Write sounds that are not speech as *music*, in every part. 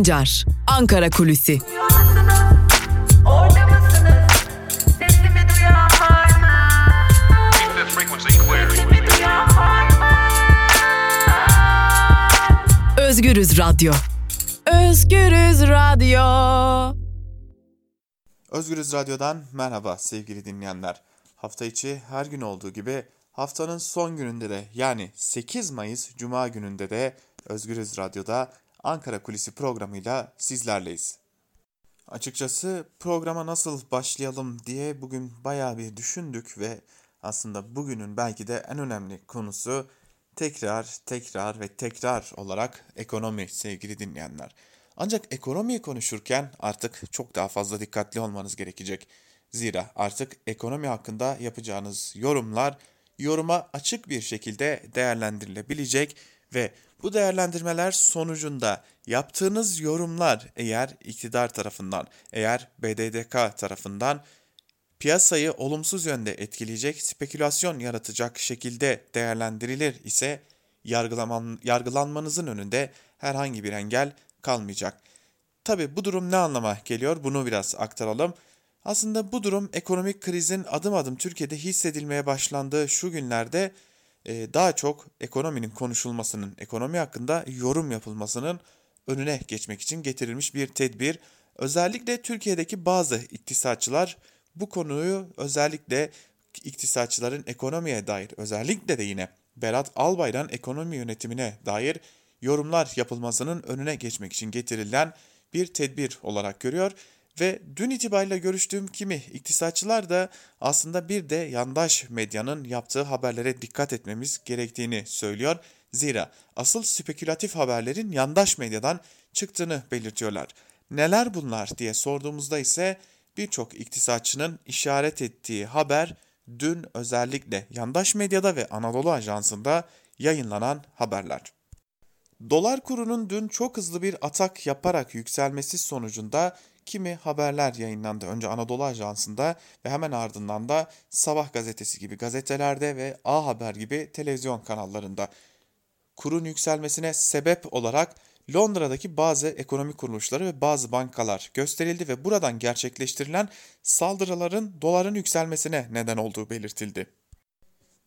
Sancar, Ankara Kulüsi. Özgürüz Radyo. Özgürüz Radyo. Özgürüz Radyo'dan merhaba sevgili dinleyenler. Hafta içi her gün olduğu gibi haftanın son gününde de yani 8 Mayıs Cuma gününde de Özgürüz Radyo'da Ankara Kulisi programıyla sizlerleyiz. Açıkçası programa nasıl başlayalım diye bugün bayağı bir düşündük ve aslında bugünün belki de en önemli konusu tekrar, tekrar ve tekrar olarak ekonomi sevgili dinleyenler. Ancak ekonomiyi konuşurken artık çok daha fazla dikkatli olmanız gerekecek. Zira artık ekonomi hakkında yapacağınız yorumlar yoruma açık bir şekilde değerlendirilebilecek ve bu değerlendirmeler sonucunda yaptığınız yorumlar eğer iktidar tarafından, eğer BDDK tarafından piyasayı olumsuz yönde etkileyecek, spekülasyon yaratacak şekilde değerlendirilir ise yargılaman, yargılanmanızın önünde herhangi bir engel kalmayacak. Tabi bu durum ne anlama geliyor bunu biraz aktaralım. Aslında bu durum ekonomik krizin adım adım Türkiye'de hissedilmeye başlandığı şu günlerde daha çok ekonominin konuşulmasının, ekonomi hakkında yorum yapılmasının önüne geçmek için getirilmiş bir tedbir. Özellikle Türkiye'deki bazı iktisatçılar bu konuyu özellikle iktisatçıların ekonomiye dair özellikle de yine Berat Albayrak'ın ekonomi yönetimine dair yorumlar yapılmasının önüne geçmek için getirilen bir tedbir olarak görüyor ve dün itibariyle görüştüğüm kimi iktisatçılar da aslında bir de yandaş medyanın yaptığı haberlere dikkat etmemiz gerektiğini söylüyor. Zira asıl spekülatif haberlerin yandaş medyadan çıktığını belirtiyorlar. Neler bunlar diye sorduğumuzda ise birçok iktisatçının işaret ettiği haber dün özellikle yandaş medyada ve Anadolu Ajansı'nda yayınlanan haberler. Dolar kurunun dün çok hızlı bir atak yaparak yükselmesi sonucunda kimi haberler yayınlandı. Önce Anadolu Ajansı'nda ve hemen ardından da Sabah gazetesi gibi gazetelerde ve A Haber gibi televizyon kanallarında. Kurun yükselmesine sebep olarak Londra'daki bazı ekonomi kuruluşları ve bazı bankalar gösterildi ve buradan gerçekleştirilen saldırıların doların yükselmesine neden olduğu belirtildi.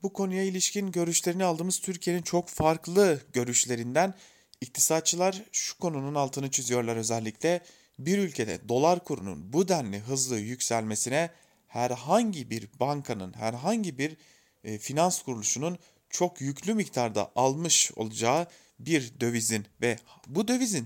Bu konuya ilişkin görüşlerini aldığımız Türkiye'nin çok farklı görüşlerinden iktisatçılar şu konunun altını çiziyorlar özellikle. Bir ülkede dolar kurunun bu denli hızlı yükselmesine herhangi bir bankanın, herhangi bir e, finans kuruluşunun çok yüklü miktarda almış olacağı bir dövizin ve bu dövizin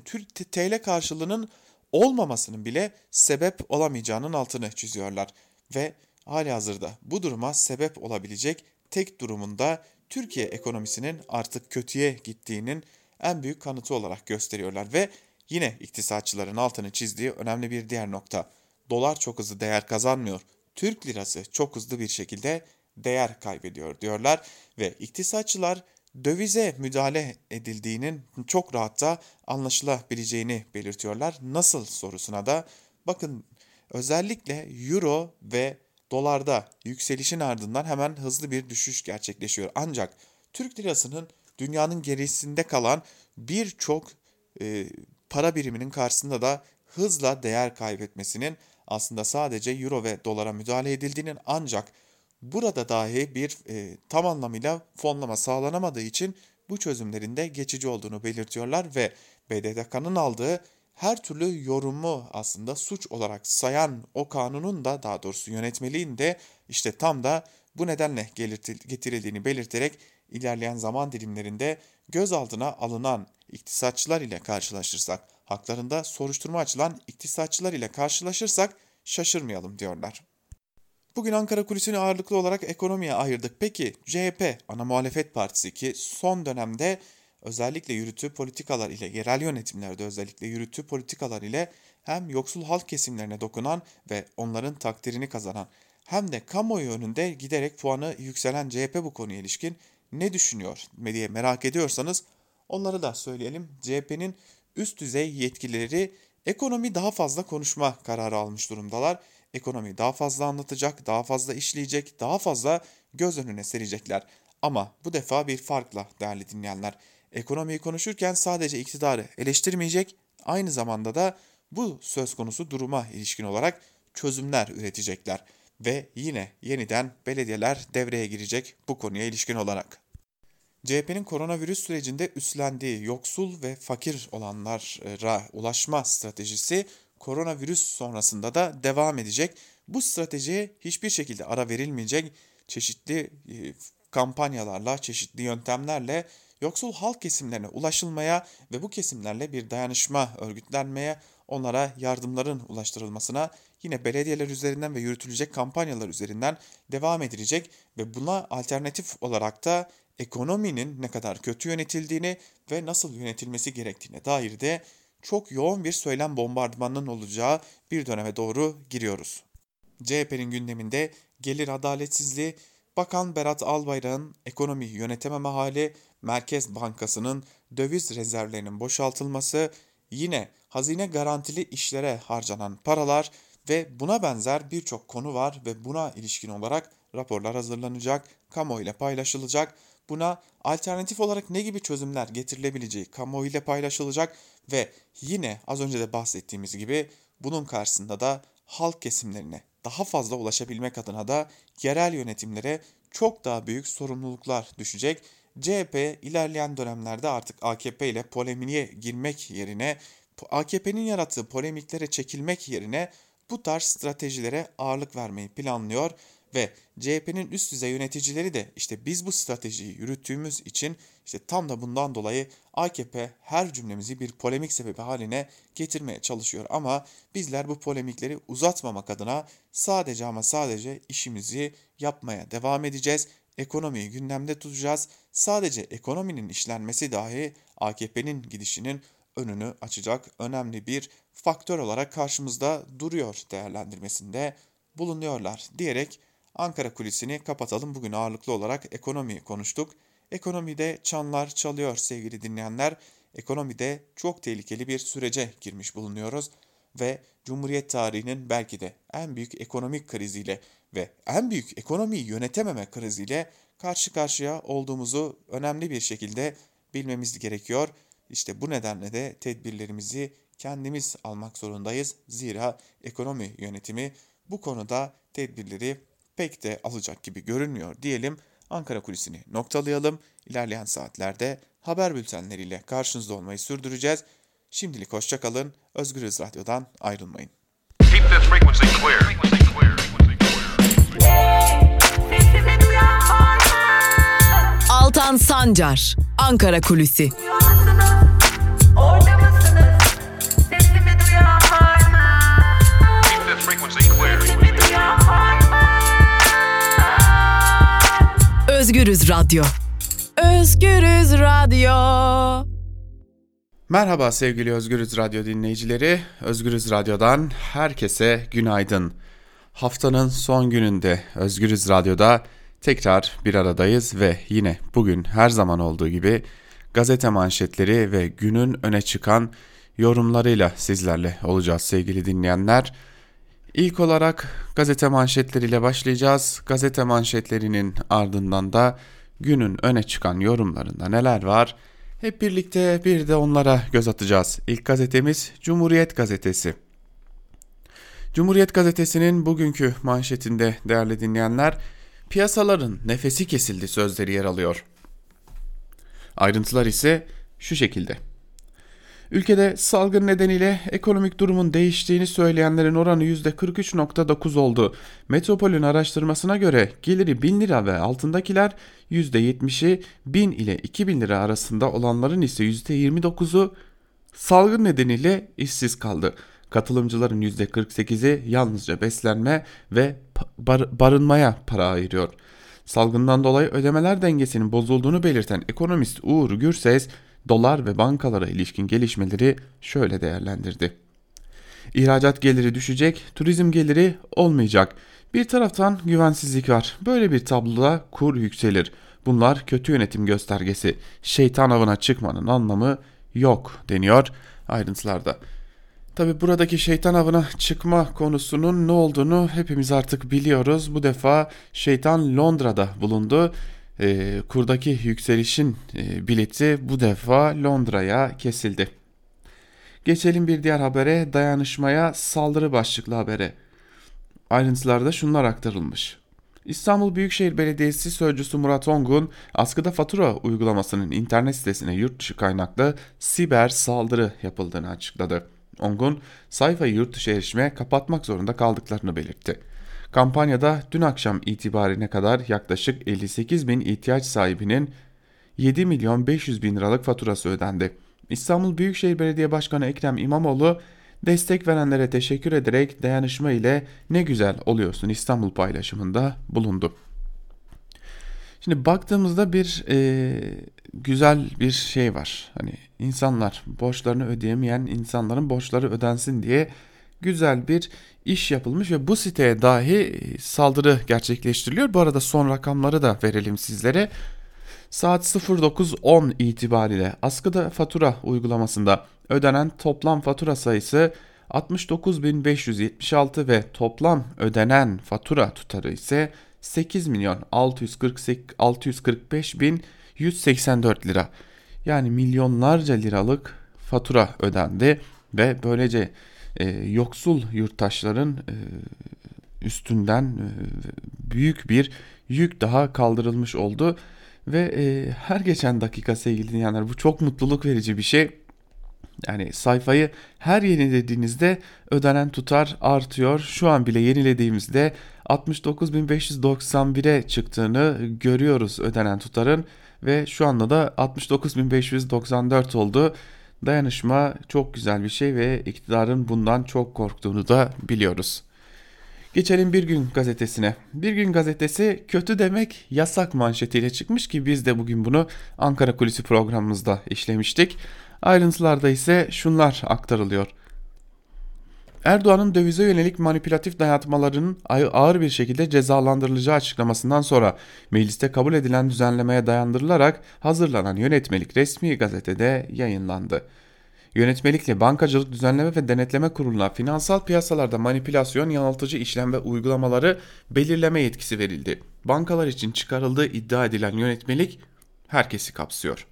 TL karşılığının olmamasının bile sebep olamayacağının altını çiziyorlar. Ve hali hazırda bu duruma sebep olabilecek tek durumunda Türkiye ekonomisinin artık kötüye gittiğinin en büyük kanıtı olarak gösteriyorlar ve yine iktisatçıların altını çizdiği önemli bir diğer nokta. Dolar çok hızlı değer kazanmıyor. Türk lirası çok hızlı bir şekilde değer kaybediyor diyorlar ve iktisatçılar dövize müdahale edildiğinin çok rahatça anlaşılabileceğini belirtiyorlar. Nasıl sorusuna da bakın özellikle euro ve dolarda yükselişin ardından hemen hızlı bir düşüş gerçekleşiyor. Ancak Türk lirasının dünyanın gerisinde kalan birçok e, para biriminin karşısında da hızla değer kaybetmesinin aslında sadece euro ve dolara müdahale edildiğinin ancak burada dahi bir e, tam anlamıyla fonlama sağlanamadığı için bu çözümlerin de geçici olduğunu belirtiyorlar ve BDDK'nın aldığı her türlü yorumu aslında suç olarak sayan o kanunun da daha doğrusu yönetmeliğin de işte tam da bu nedenle getirildiğini belirterek ilerleyen zaman dilimlerinde gözaltına alınan iktisatçılar ile karşılaşırsak, haklarında soruşturma açılan iktisatçılar ile karşılaşırsak şaşırmayalım diyorlar. Bugün Ankara Kulisi'ni ağırlıklı olarak ekonomiye ayırdık. Peki CHP, ana muhalefet partisi ki son dönemde özellikle yürüttüğü politikalar ile, yerel yönetimlerde özellikle yürüttüğü politikalar ile hem yoksul halk kesimlerine dokunan ve onların takdirini kazanan hem de kamuoyu önünde giderek puanı yükselen CHP bu konuya ilişkin ne düşünüyor diye merak ediyorsanız onları da söyleyelim. CHP'nin üst düzey yetkilileri ekonomi daha fazla konuşma kararı almış durumdalar. Ekonomiyi daha fazla anlatacak, daha fazla işleyecek, daha fazla göz önüne serecekler. Ama bu defa bir farkla değerli dinleyenler. Ekonomiyi konuşurken sadece iktidarı eleştirmeyecek, aynı zamanda da bu söz konusu duruma ilişkin olarak çözümler üretecekler ve yine yeniden belediyeler devreye girecek bu konuya ilişkin olarak. CHP'nin koronavirüs sürecinde üstlendiği yoksul ve fakir olanlara ulaşma stratejisi koronavirüs sonrasında da devam edecek. Bu stratejiye hiçbir şekilde ara verilmeyecek. Çeşitli e, kampanyalarla, çeşitli yöntemlerle yoksul halk kesimlerine ulaşılmaya ve bu kesimlerle bir dayanışma örgütlenmeye, onlara yardımların ulaştırılmasına yine belediyeler üzerinden ve yürütülecek kampanyalar üzerinden devam edilecek ve buna alternatif olarak da ekonominin ne kadar kötü yönetildiğini ve nasıl yönetilmesi gerektiğine dair de çok yoğun bir söylem bombardımanının olacağı bir döneme doğru giriyoruz. CHP'nin gündeminde gelir adaletsizliği, Bakan Berat Albayrak'ın ekonomi yönetememe hali, Merkez Bankası'nın döviz rezervlerinin boşaltılması, yine hazine garantili işlere harcanan paralar ve buna benzer birçok konu var ve buna ilişkin olarak raporlar hazırlanacak, kamuoyuyla paylaşılacak. Buna alternatif olarak ne gibi çözümler getirilebileceği kamuoyuyla paylaşılacak ve yine az önce de bahsettiğimiz gibi bunun karşısında da halk kesimlerine daha fazla ulaşabilmek adına da yerel yönetimlere çok daha büyük sorumluluklar düşecek. CHP ilerleyen dönemlerde artık AKP ile polemiğe girmek yerine AKP'nin yarattığı polemiklere çekilmek yerine bu tarz stratejilere ağırlık vermeyi planlıyor ve CHP'nin üst düzey yöneticileri de işte biz bu stratejiyi yürüttüğümüz için işte tam da bundan dolayı AKP her cümlemizi bir polemik sebebi haline getirmeye çalışıyor. Ama bizler bu polemikleri uzatmamak adına sadece ama sadece işimizi yapmaya devam edeceğiz. Ekonomiyi gündemde tutacağız. Sadece ekonominin işlenmesi dahi AKP'nin gidişinin önünü açacak önemli bir faktör olarak karşımızda duruyor değerlendirmesinde bulunuyorlar diyerek Ankara kulisini kapatalım. Bugün ağırlıklı olarak ekonomiyi konuştuk. Ekonomide çanlar çalıyor sevgili dinleyenler. Ekonomide çok tehlikeli bir sürece girmiş bulunuyoruz ve Cumhuriyet tarihinin belki de en büyük ekonomik kriziyle ve en büyük ekonomiyi yönetememe kriziyle karşı karşıya olduğumuzu önemli bir şekilde bilmemiz gerekiyor. İşte bu nedenle de tedbirlerimizi kendimiz almak zorundayız. Zira ekonomi yönetimi bu konuda tedbirleri pek de alacak gibi görünmüyor diyelim. Ankara kulisini noktalayalım. İlerleyen saatlerde haber bültenleriyle karşınızda olmayı sürdüreceğiz. Şimdilik hoşçakalın. Özgürüz Radyo'dan ayrılmayın. Keep this frequency clear. Frequency. Frequency? Altan Sancar, Ankara Kulüsi. Özgürüz Radyo. Özgürüz Radyo. Merhaba sevgili Özgürüz Radyo dinleyicileri. Özgürüz Radyo'dan herkese günaydın. Haftanın son gününde Özgürüz Radyo'da tekrar bir aradayız ve yine bugün her zaman olduğu gibi gazete manşetleri ve günün öne çıkan yorumlarıyla sizlerle olacağız sevgili dinleyenler. İlk olarak gazete manşetleriyle başlayacağız. Gazete manşetlerinin ardından da günün öne çıkan yorumlarında neler var? Hep birlikte bir de onlara göz atacağız. İlk gazetemiz Cumhuriyet Gazetesi. Cumhuriyet Gazetesi'nin bugünkü manşetinde değerli dinleyenler, piyasaların nefesi kesildi sözleri yer alıyor. Ayrıntılar ise şu şekilde. Ülkede salgın nedeniyle ekonomik durumun değiştiğini söyleyenlerin oranı %43.9 oldu. Metropol'ün araştırmasına göre geliri 1000 lira ve altındakiler %70'i 1000 ile 2000 lira arasında olanların ise %29'u salgın nedeniyle işsiz kaldı. Katılımcıların %48'i yalnızca beslenme ve bar- barınmaya para ayırıyor. Salgından dolayı ödemeler dengesinin bozulduğunu belirten ekonomist Uğur Gürses, dolar ve bankalara ilişkin gelişmeleri şöyle değerlendirdi. İhracat geliri düşecek, turizm geliri olmayacak. Bir taraftan güvensizlik var. Böyle bir tabloda kur yükselir. Bunlar kötü yönetim göstergesi. Şeytan avına çıkmanın anlamı yok deniyor ayrıntılarda. Tabi buradaki şeytan avına çıkma konusunun ne olduğunu hepimiz artık biliyoruz. Bu defa şeytan Londra'da bulundu. E, kurdaki yükselişin e, bileti bu defa Londra'ya kesildi. Geçelim bir diğer habere dayanışmaya saldırı başlıklı habere. Ayrıntılarda şunlar aktarılmış. İstanbul Büyükşehir Belediyesi Sözcüsü Murat Ongun, askıda fatura uygulamasının internet sitesine yurt dışı kaynaklı siber saldırı yapıldığını açıkladı. Ongun, sayfayı yurt dışı erişime kapatmak zorunda kaldıklarını belirtti. Kampanyada dün akşam itibarine kadar yaklaşık 58 bin ihtiyaç sahibinin 7 milyon 500 bin liralık faturası ödendi. İstanbul Büyükşehir Belediye Başkanı Ekrem İmamoğlu destek verenlere teşekkür ederek dayanışma ile ne güzel oluyorsun İstanbul paylaşımında bulundu. Şimdi baktığımızda bir e, güzel bir şey var. Hani insanlar borçlarını ödeyemeyen insanların borçları ödensin diye güzel bir iş yapılmış ve bu siteye dahi saldırı gerçekleştiriliyor. Bu arada son rakamları da verelim sizlere. Saat 09.10 itibariyle askıda fatura uygulamasında ödenen toplam fatura sayısı 69.576 ve toplam ödenen fatura tutarı ise 8 milyon 645 bin 184 lira. Yani milyonlarca liralık fatura ödendi ve böylece e, yoksul yurttaşların e, üstünden e, büyük bir yük daha kaldırılmış oldu. Ve e, her geçen dakika sevgili dinleyenler bu çok mutluluk verici bir şey. Yani sayfayı her yenilediğinizde ödenen tutar artıyor. Şu an bile yenilediğimizde 69.591'e çıktığını görüyoruz ödenen tutarın ve şu anda da 69.594 oldu. Dayanışma çok güzel bir şey ve iktidarın bundan çok korktuğunu da biliyoruz. Geçelim Bir Gün gazetesine. Bir Gün gazetesi kötü demek yasak manşetiyle çıkmış ki biz de bugün bunu Ankara Kulisi programımızda işlemiştik. Ayrıntılarda ise şunlar aktarılıyor. Erdoğan'ın dövize yönelik manipülatif dayatmalarının ağır bir şekilde cezalandırılacağı açıklamasından sonra mecliste kabul edilen düzenlemeye dayandırılarak hazırlanan yönetmelik resmi gazetede yayınlandı. Yönetmelikle Bankacılık Düzenleme ve Denetleme Kurulu'na finansal piyasalarda manipülasyon, yanıltıcı işlem ve uygulamaları belirleme yetkisi verildi. Bankalar için çıkarıldığı iddia edilen yönetmelik herkesi kapsıyor.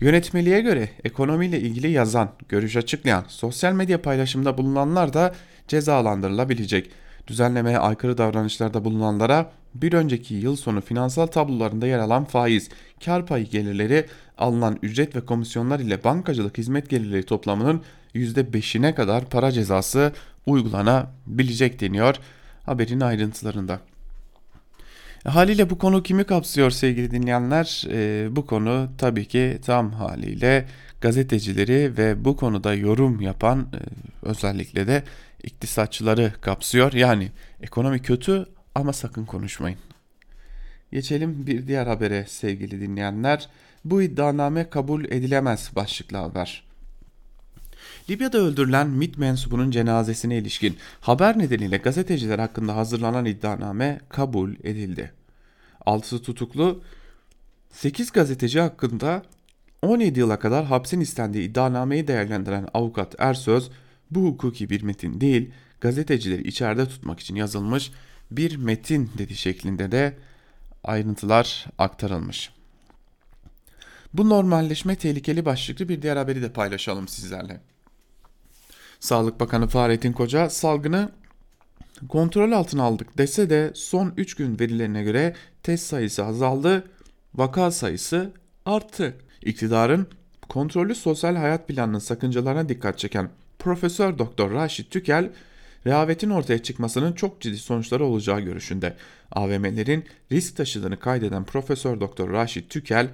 Yönetmeliğe göre ekonomiyle ilgili yazan, görüş açıklayan, sosyal medya paylaşımında bulunanlar da cezalandırılabilecek. Düzenlemeye aykırı davranışlarda bulunanlara bir önceki yıl sonu finansal tablolarında yer alan faiz, kar payı gelirleri, alınan ücret ve komisyonlar ile bankacılık hizmet gelirleri toplamının %5'ine kadar para cezası uygulanabilecek deniyor haberin ayrıntılarında. Haliyle bu konu kimi kapsıyor sevgili dinleyenler? E, bu konu tabii ki tam haliyle gazetecileri ve bu konuda yorum yapan e, özellikle de iktisatçıları kapsıyor. Yani ekonomi kötü ama sakın konuşmayın. Geçelim bir diğer habere sevgili dinleyenler. Bu iddianame kabul edilemez başlıklı haber. Libya'da öldürülen MİT mensubunun cenazesine ilişkin haber nedeniyle gazeteciler hakkında hazırlanan iddianame kabul edildi. Altısı tutuklu 8 gazeteci hakkında 17 yıla kadar hapsin istendiği iddianameyi değerlendiren avukat Ersöz bu hukuki bir metin değil gazetecileri içeride tutmak için yazılmış bir metin dedi şeklinde de ayrıntılar aktarılmış. Bu normalleşme tehlikeli başlıklı bir diğer haberi de paylaşalım sizlerle. Sağlık Bakanı Fahrettin Koca salgını kontrol altına aldık dese de son 3 gün verilerine göre test sayısı azaldı, vaka sayısı arttı. İktidarın kontrollü sosyal hayat planının sakıncalarına dikkat çeken Profesör Doktor Raşit Tükel, rehavetin ortaya çıkmasının çok ciddi sonuçları olacağı görüşünde. AVM'lerin risk taşıdığını kaydeden Profesör Doktor Raşit Tükel,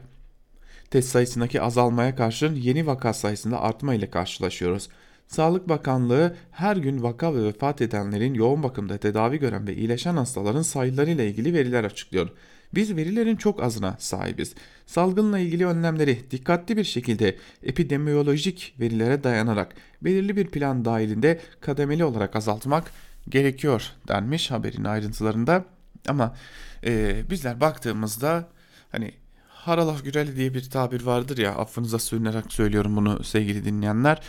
test sayısındaki azalmaya karşın yeni vaka sayısında artma ile karşılaşıyoruz. Sağlık Bakanlığı her gün vaka ve vefat edenlerin yoğun bakımda tedavi gören ve iyileşen hastaların sayılarıyla ilgili veriler açıklıyor. Biz verilerin çok azına sahibiz. Salgınla ilgili önlemleri dikkatli bir şekilde epidemiyolojik verilere dayanarak belirli bir plan dahilinde kademeli olarak azaltmak gerekiyor denmiş haberin ayrıntılarında. Ama e, bizler baktığımızda hani haralaf güreli diye bir tabir vardır ya affınıza sığınarak söylüyorum bunu sevgili dinleyenler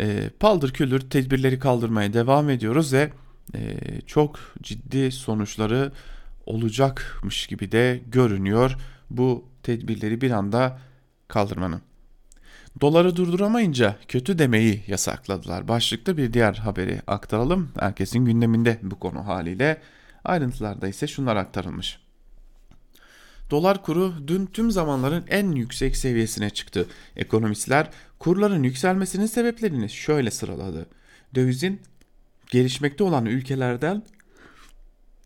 e, paldır küldür tedbirleri kaldırmaya devam ediyoruz ve e, çok ciddi sonuçları olacakmış gibi de görünüyor bu tedbirleri bir anda kaldırmanın. Doları durduramayınca kötü demeyi yasakladılar. Başlıkta bir diğer haberi aktaralım. Herkesin gündeminde bu konu haliyle. Ayrıntılarda ise şunlar aktarılmış. Dolar kuru dün tüm zamanların en yüksek seviyesine çıktı. Ekonomistler kurların yükselmesinin sebeplerini şöyle sıraladı. Dövizin gelişmekte olan ülkelerden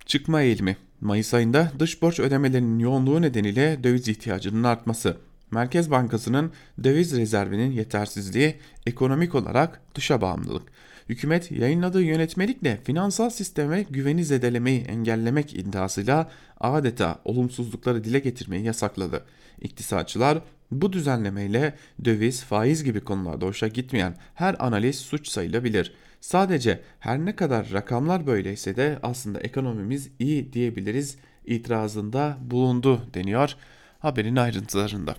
çıkma eğilimi. Mayıs ayında dış borç ödemelerinin yoğunluğu nedeniyle döviz ihtiyacının artması. Merkez Bankası'nın döviz rezervinin yetersizliği, ekonomik olarak dışa bağımlılık. Hükümet yayınladığı yönetmelikle finansal sisteme güveni zedelemeyi engellemek iddiasıyla adeta olumsuzlukları dile getirmeyi yasakladı. İktisatçılar bu düzenlemeyle döviz, faiz gibi konularda hoşa gitmeyen her analiz suç sayılabilir. Sadece her ne kadar rakamlar böyleyse de aslında ekonomimiz iyi diyebiliriz itirazında bulundu deniyor haberin ayrıntılarında.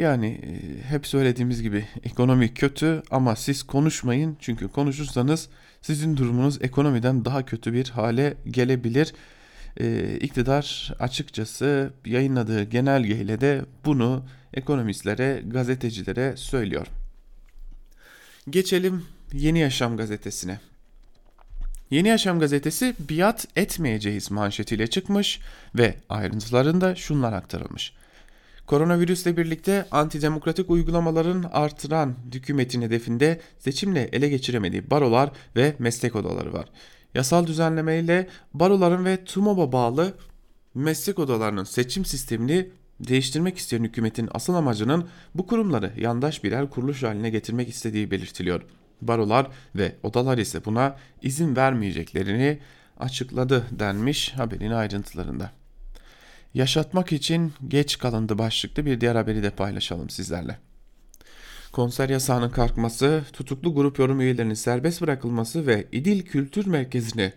Yani e, hep söylediğimiz gibi ekonomi kötü ama siz konuşmayın çünkü konuşursanız sizin durumunuz ekonomiden daha kötü bir hale gelebilir. Ee, iktidar açıkçası yayınladığı genelgeyle de bunu ekonomistlere, gazetecilere söylüyor. Geçelim Yeni Yaşam gazetesine. Yeni Yaşam gazetesi biat etmeyeceğiz manşetiyle çıkmış ve ayrıntılarında şunlar aktarılmış. Koronavirüsle birlikte antidemokratik uygulamaların artıran hükümetin hedefinde seçimle ele geçiremediği barolar ve meslek odaları var. Yasal düzenlemeyle baroların ve TUMOB'a bağlı meslek odalarının seçim sistemini değiştirmek isteyen hükümetin asıl amacının bu kurumları yandaş birer kuruluş haline getirmek istediği belirtiliyor. Barolar ve odalar ise buna izin vermeyeceklerini açıkladı denmiş haberin ayrıntılarında. Yaşatmak için geç kalındı başlıklı bir diğer haberi de paylaşalım sizlerle. Konser yasağının kalkması, tutuklu grup yorum üyelerinin serbest bırakılması ve İdil Kültür Merkezi'ne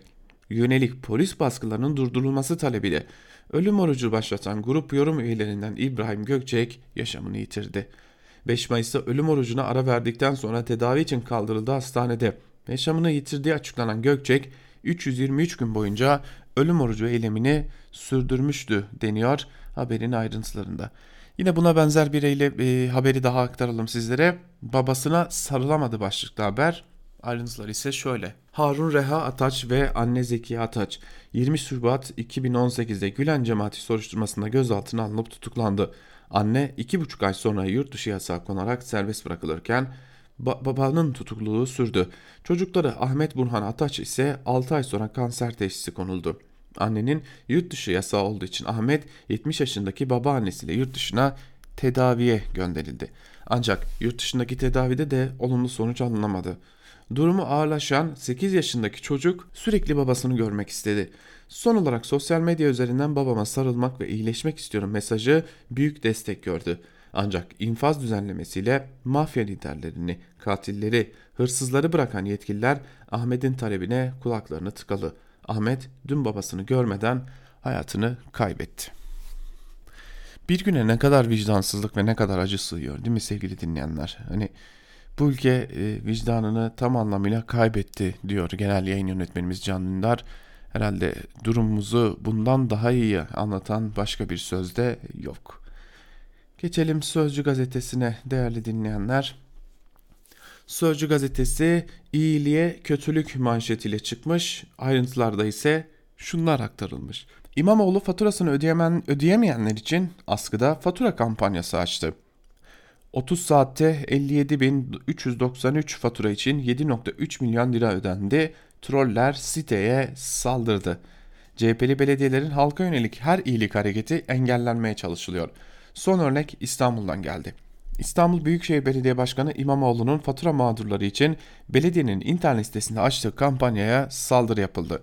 yönelik polis baskılarının durdurulması talebiyle ölüm orucu başlatan grup yorum üyelerinden İbrahim Gökçek yaşamını yitirdi. 5 Mayıs'ta ölüm orucuna ara verdikten sonra tedavi için kaldırıldı hastanede. Yaşamını yitirdiği açıklanan Gökçek 323 gün boyunca ölüm orucu eylemini sürdürmüştü deniyor haberin ayrıntılarında. Yine buna benzer bir eyle, e, haberi daha aktaralım sizlere. Babasına sarılamadı başlıklı haber. Ayrıntılar ise şöyle. Harun Reha Ataç ve anne Zekiye Ataç 20 Şubat 2018'de Gülen cemaati soruşturmasında gözaltına alınıp tutuklandı. Anne 2,5 ay sonra yurt dışı yasağı konarak serbest bırakılırken ba- babanın tutukluluğu sürdü. Çocukları Ahmet Burhan Ataç ise 6 ay sonra kanser teşhisi konuldu. Annenin yurt dışı yasağı olduğu için Ahmet 70 yaşındaki babaannesiyle yurt dışına tedaviye gönderildi. Ancak yurt dışındaki tedavide de olumlu sonuç alınamadı. Durumu ağırlaşan 8 yaşındaki çocuk sürekli babasını görmek istedi. Son olarak sosyal medya üzerinden babama sarılmak ve iyileşmek istiyorum mesajı büyük destek gördü. Ancak infaz düzenlemesiyle mafya liderlerini, katilleri, hırsızları bırakan yetkililer Ahmet'in talebine kulaklarını tıkalı. Ahmet dün babasını görmeden hayatını kaybetti. Bir güne ne kadar vicdansızlık ve ne kadar acı sığıyor değil mi sevgili dinleyenler? Hani bu ülke e, vicdanını tam anlamıyla kaybetti diyor genel yayın yönetmenimiz Can Dündar. Herhalde durumumuzu bundan daha iyi anlatan başka bir sözde yok. Geçelim Sözcü gazetesine değerli dinleyenler. Sözcü gazetesi iyiliğe kötülük manşetiyle çıkmış. Ayrıntılarda ise şunlar aktarılmış. İmamoğlu faturasını ödeyemen, ödeyemeyenler için askıda fatura kampanyası açtı. 30 saatte 57.393 fatura için 7.3 milyon lira ödendi. Troller siteye saldırdı. CHP'li belediyelerin halka yönelik her iyilik hareketi engellenmeye çalışılıyor. Son örnek İstanbul'dan geldi. İstanbul Büyükşehir Belediye Başkanı İmamoğlu'nun fatura mağdurları için belediyenin internet sitesinde açtığı kampanyaya saldırı yapıldı.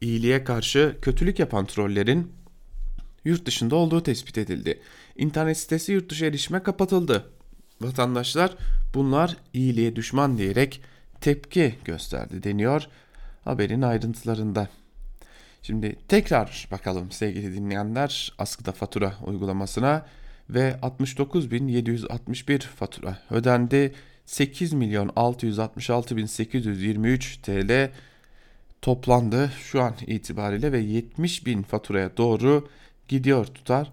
İyiliğe karşı kötülük yapan trollerin yurt dışında olduğu tespit edildi. İnternet sitesi yurt dışı erişime kapatıldı. Vatandaşlar bunlar iyiliğe düşman diyerek tepki gösterdi deniyor haberin ayrıntılarında. Şimdi tekrar bakalım sevgili dinleyenler askıda fatura uygulamasına ve 69.761 fatura ödendi. 8 milyon 666 bin 823 TL toplandı şu an itibariyle ve 70 bin faturaya doğru gidiyor tutar.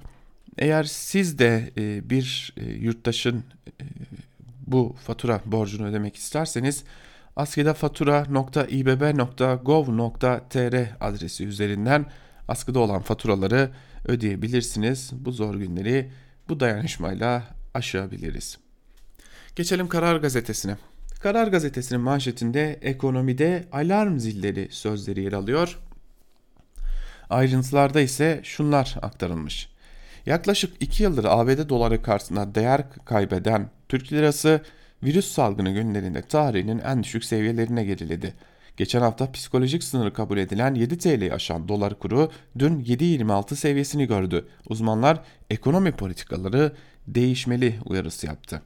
Eğer siz de e, bir e, yurttaşın e, bu fatura borcunu ödemek isterseniz askıda fatura.ibb.gov.tr adresi üzerinden askıda olan faturaları ödeyebilirsiniz. Bu zor günleri bu dayanışmayla aşabiliriz. Geçelim Karar Gazetesi'ne. Karar Gazetesi'nin manşetinde ekonomide alarm zilleri sözleri yer alıyor. Ayrıntılarda ise şunlar aktarılmış. Yaklaşık 2 yıldır ABD doları karşısında değer kaybeden Türk lirası virüs salgını günlerinde tarihinin en düşük seviyelerine geriledi. Geçen hafta psikolojik sınırı kabul edilen 7 TL'yi aşan dolar kuru dün 7.26 seviyesini gördü. Uzmanlar ekonomi politikaları değişmeli uyarısı yaptı.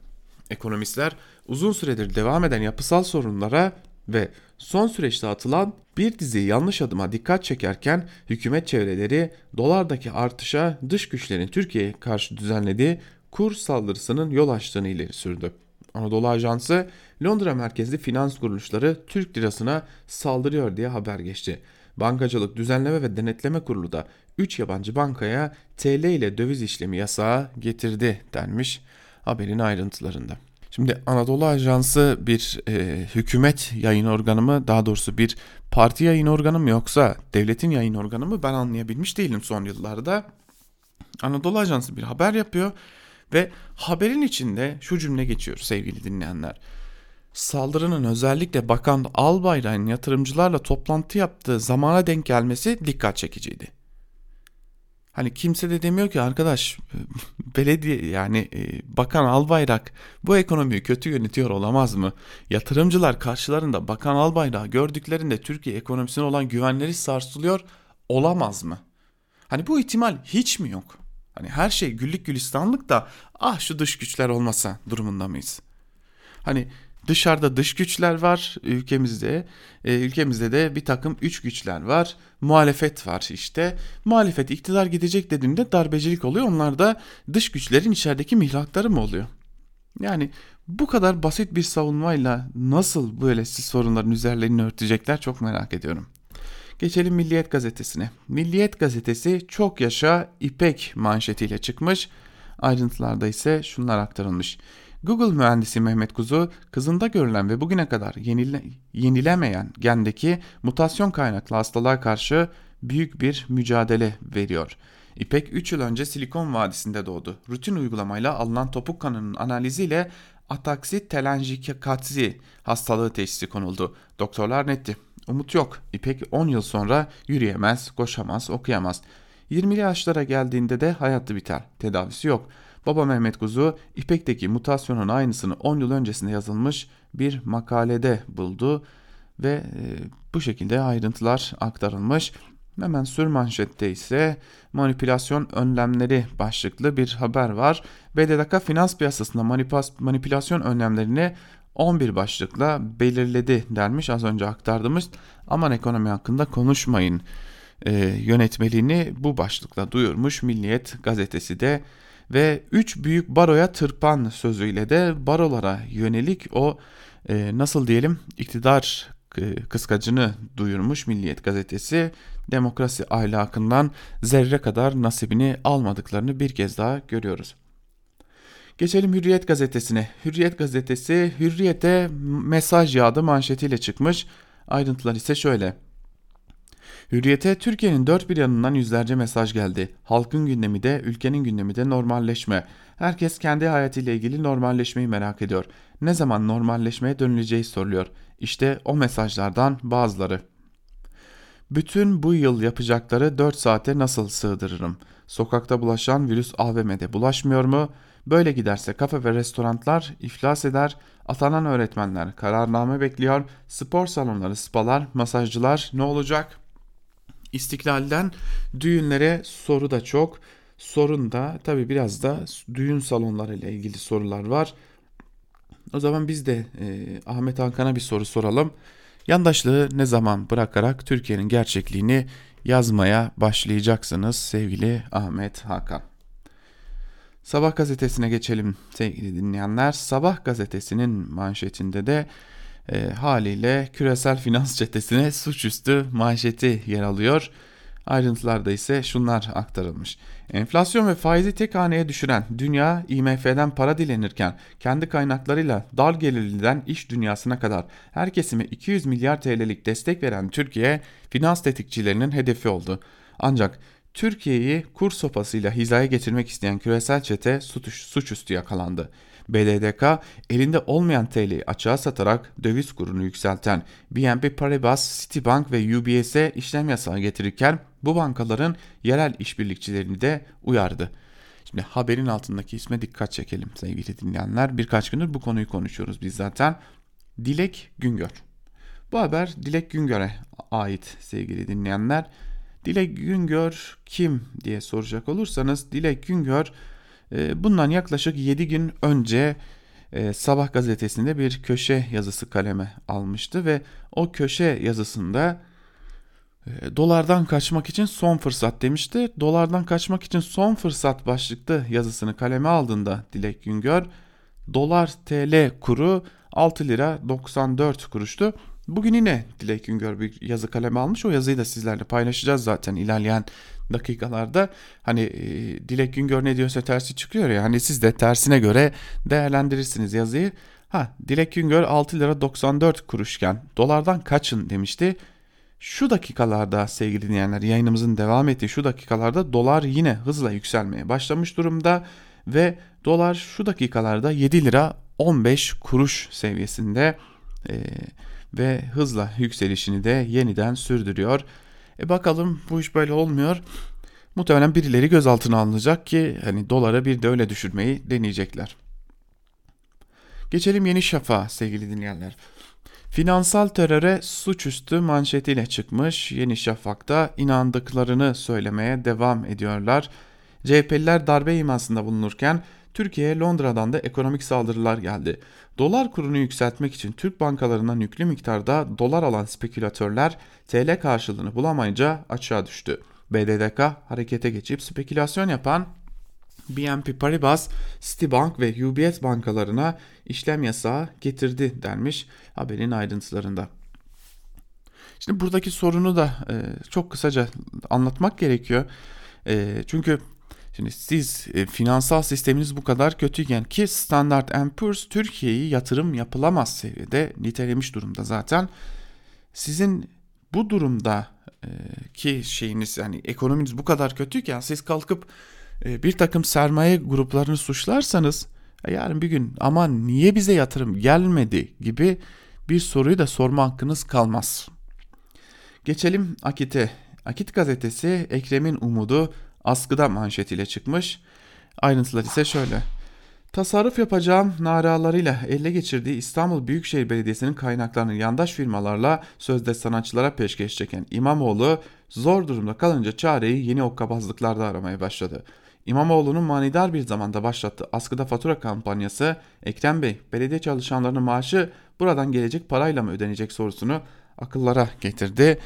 Ekonomistler uzun süredir devam eden yapısal sorunlara ve son süreçte atılan bir dizi yanlış adıma dikkat çekerken hükümet çevreleri dolardaki artışa dış güçlerin Türkiye'ye karşı düzenlediği kur saldırısının yol açtığını ileri sürdü. Anadolu Ajansı Londra merkezli finans kuruluşları Türk lirasına saldırıyor diye haber geçti. Bankacılık Düzenleme ve Denetleme Kurulu da 3 yabancı bankaya TL ile döviz işlemi yasağı getirdi denmiş haberin ayrıntılarında. Şimdi Anadolu Ajansı bir e, hükümet yayın organı mı daha doğrusu bir parti yayın organı mı yoksa devletin yayın organı mı ben anlayabilmiş değilim son yıllarda. Anadolu Ajansı bir haber yapıyor ve haberin içinde şu cümle geçiyor sevgili dinleyenler. Saldırının özellikle Bakan Albayrak'ın yatırımcılarla toplantı yaptığı zamana denk gelmesi dikkat çekiciydi. Hani kimse de demiyor ki arkadaş *laughs* belediye yani e, Bakan Albayrak bu ekonomiyi kötü yönetiyor olamaz mı? Yatırımcılar karşılarında Bakan Albayrak gördüklerinde Türkiye ekonomisine olan güvenleri sarsılıyor olamaz mı? Hani bu ihtimal hiç mi yok? Hani her şey güllük gülistanlık da ah şu dış güçler olmasa durumunda mıyız? Hani dışarıda dış güçler var ülkemizde. E, ülkemizde de bir takım üç güçler var. Muhalefet var işte. Muhalefet iktidar gidecek dediğinde darbecilik oluyor. Onlar da dış güçlerin içerideki mihrakları mı oluyor? Yani bu kadar basit bir savunmayla nasıl böyle siz sorunların üzerlerini örtecekler çok merak ediyorum. Geçelim Milliyet Gazetesi'ne. Milliyet Gazetesi çok yaşa İpek manşetiyle çıkmış. Ayrıntılarda ise şunlar aktarılmış. Google mühendisi Mehmet Kuzu, kızında görülen ve bugüne kadar yenile, yenilemeyen gendeki mutasyon kaynaklı hastalığa karşı büyük bir mücadele veriyor. İpek 3 yıl önce Silikon Vadisi'nde doğdu. Rutin uygulamayla alınan topuk kanının analiziyle ataksi telanjikatsi hastalığı teşhisi konuldu. Doktorlar netti. Umut yok. İpek 10 yıl sonra yürüyemez, koşamaz, okuyamaz. 20'li yaşlara geldiğinde de hayatı biter. Tedavisi yok. Baba Mehmet Kuzu İpek'teki mutasyonun aynısını 10 yıl öncesinde yazılmış bir makalede buldu ve e, bu şekilde ayrıntılar aktarılmış. Hemen sür manşette ise manipülasyon önlemleri başlıklı bir haber var. BDDK finans piyasasında manipülasyon önlemlerini 11 başlıkla belirledi dermiş az önce aktardığımız aman ekonomi hakkında konuşmayın e, yönetmeliğini bu başlıkla duyurmuş Milliyet gazetesi de ve 3 büyük baroya tırpan sözüyle de barolara yönelik o e, nasıl diyelim iktidar e, kıskacını duyurmuş Milliyet gazetesi demokrasi ahlakından zerre kadar nasibini almadıklarını bir kez daha görüyoruz. Geçelim Hürriyet gazetesine. Hürriyet gazetesi Hürriyet'e mesaj yağdı manşetiyle çıkmış. Ayrıntılar ise şöyle. Hürriyete Türkiye'nin dört bir yanından yüzlerce mesaj geldi. Halkın gündemi de ülkenin gündemi de normalleşme. Herkes kendi hayatıyla ilgili normalleşmeyi merak ediyor. Ne zaman normalleşmeye dönüleceği soruluyor. İşte o mesajlardan bazıları. Bütün bu yıl yapacakları 4 saate nasıl sığdırırım? Sokakta bulaşan virüs AVM'de bulaşmıyor mu? Böyle giderse kafe ve restoranlar iflas eder, atanan öğretmenler kararname bekliyor, spor salonları, spalar, masajcılar ne olacak? İstiklalden düğünlere soru da çok. Sorun da tabi biraz da düğün salonları ile ilgili sorular var. O zaman biz de e, Ahmet Hakan'a bir soru soralım. Yandaşlığı ne zaman bırakarak Türkiye'nin gerçekliğini yazmaya başlayacaksınız sevgili Ahmet Hakan? Sabah gazetesine geçelim sevgili dinleyenler. Sabah gazetesinin manşetinde de e, haliyle küresel finans *laughs* çetesine suçüstü manşeti yer alıyor. Ayrıntılarda ise şunlar aktarılmış. Enflasyon ve faizi tek haneye düşüren dünya IMF'den para dilenirken kendi kaynaklarıyla dar gelirliden iş dünyasına kadar her kesime 200 milyar TL'lik destek veren Türkiye finans tetikçilerinin hedefi oldu. Ancak Türkiye'yi kur sopasıyla hizaya getirmek isteyen küresel çete suçüstü yakalandı. BDDK elinde olmayan TL'yi açığa satarak döviz kurunu yükselten BNP Paribas, Citibank ve UBS'e işlem yasağı getirirken bu bankaların yerel işbirlikçilerini de uyardı. Şimdi haberin altındaki isme dikkat çekelim sevgili dinleyenler. Birkaç gündür bu konuyu konuşuyoruz biz zaten. Dilek Güngör. Bu haber Dilek Güngör'e ait sevgili dinleyenler. Dilek Güngör kim diye soracak olursanız Dilek Güngör bundan yaklaşık 7 gün önce e, Sabah gazetesinde bir köşe yazısı kaleme almıştı ve o köşe yazısında e, dolardan kaçmak için son fırsat demişti. Dolardan kaçmak için son fırsat başlıklı yazısını kaleme aldığında Dilek Güngör dolar TL kuru 6 lira 94 kuruştu. Bugün yine Dilek Güngör bir yazı kaleme almış. O yazıyı da sizlerle paylaşacağız zaten ilerleyen dakikalarda. Hani e, Dilek Güngör ne diyorsa tersi çıkıyor ya. Hani siz de tersine göre değerlendirirsiniz yazıyı. Ha Dilek Güngör 6 lira 94 kuruşken dolardan kaçın demişti. Şu dakikalarda sevgili dinleyenler yayınımızın devam ettiği şu dakikalarda dolar yine hızla yükselmeye başlamış durumda ve dolar şu dakikalarda 7 lira 15 kuruş seviyesinde e, ve hızla yükselişini de yeniden sürdürüyor. E bakalım bu iş böyle olmuyor. Muhtemelen birileri gözaltına alınacak ki hani dolara bir de öyle düşürmeyi deneyecekler. Geçelim Yeni Şafak'a sevgili dinleyenler. Finansal teröre suçüstü manşetiyle çıkmış Yeni Şafak'ta inandıklarını söylemeye devam ediyorlar. CHP'liler darbe imasında bulunurken Türkiye'ye Londra'dan da ekonomik saldırılar geldi. Dolar kurunu yükseltmek için Türk bankalarından yüklü miktarda dolar alan spekülatörler TL karşılığını bulamayınca açığa düştü. BDDK harekete geçip spekülasyon yapan BNP Paribas, Citibank ve UBS bankalarına işlem yasağı getirdi denmiş haberin ayrıntılarında. Şimdi buradaki sorunu da e, çok kısaca anlatmak gerekiyor. E, çünkü Şimdi siz e, finansal sisteminiz bu kadar kötüyken ki Standard Poor's Türkiye'yi yatırım yapılamaz seviyede nitelemiş durumda zaten. Sizin bu durumda e, ki şeyiniz yani ekonominiz bu kadar kötüyken siz kalkıp e, bir takım sermaye gruplarını suçlarsanız e, yarın bir gün ama niye bize yatırım gelmedi gibi bir soruyu da sorma hakkınız kalmaz. Geçelim Akit'e. Akit gazetesi Ekrem'in umudu askıda manşetiyle çıkmış. Ayrıntılar ise şöyle. Tasarruf yapacağım naralarıyla ele geçirdiği İstanbul Büyükşehir Belediyesi'nin kaynaklarını yandaş firmalarla sözde sanatçılara peşkeş çeken İmamoğlu zor durumda kalınca çareyi yeni okkabazlıklarda aramaya başladı. İmamoğlu'nun manidar bir zamanda başlattığı askıda fatura kampanyası Ekrem Bey belediye çalışanlarının maaşı buradan gelecek parayla mı ödenecek sorusunu akıllara getirdi.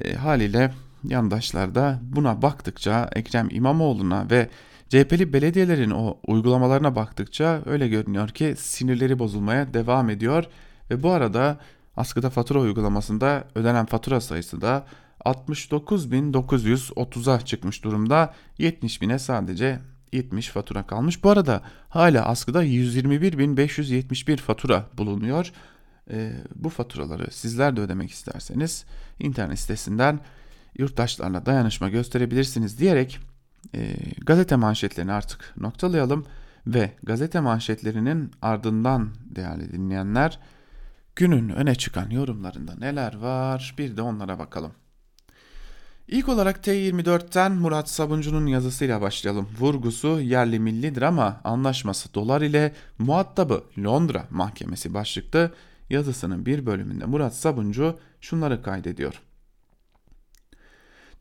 E, haliyle yandaşlar da buna baktıkça Ekrem İmamoğlu'na ve CHP'li belediyelerin o uygulamalarına baktıkça öyle görünüyor ki sinirleri bozulmaya devam ediyor ve bu arada askıda fatura uygulamasında ödenen fatura sayısı da 69.930'a çıkmış durumda. 70 bine sadece 70 fatura kalmış. Bu arada hala askıda 121.571 fatura bulunuyor. E, bu faturaları sizler de ödemek isterseniz internet sitesinden yurttaşlarla dayanışma gösterebilirsiniz diyerek e, gazete manşetlerini artık noktalayalım ve gazete manşetlerinin ardından değerli dinleyenler günün öne çıkan yorumlarında neler var bir de onlara bakalım. İlk olarak T24'ten Murat Sabuncu'nun yazısıyla başlayalım. Vurgusu yerli millidir ama anlaşması dolar ile muhatabı Londra mahkemesi başlıklı yazısının bir bölümünde Murat Sabuncu şunları kaydediyor.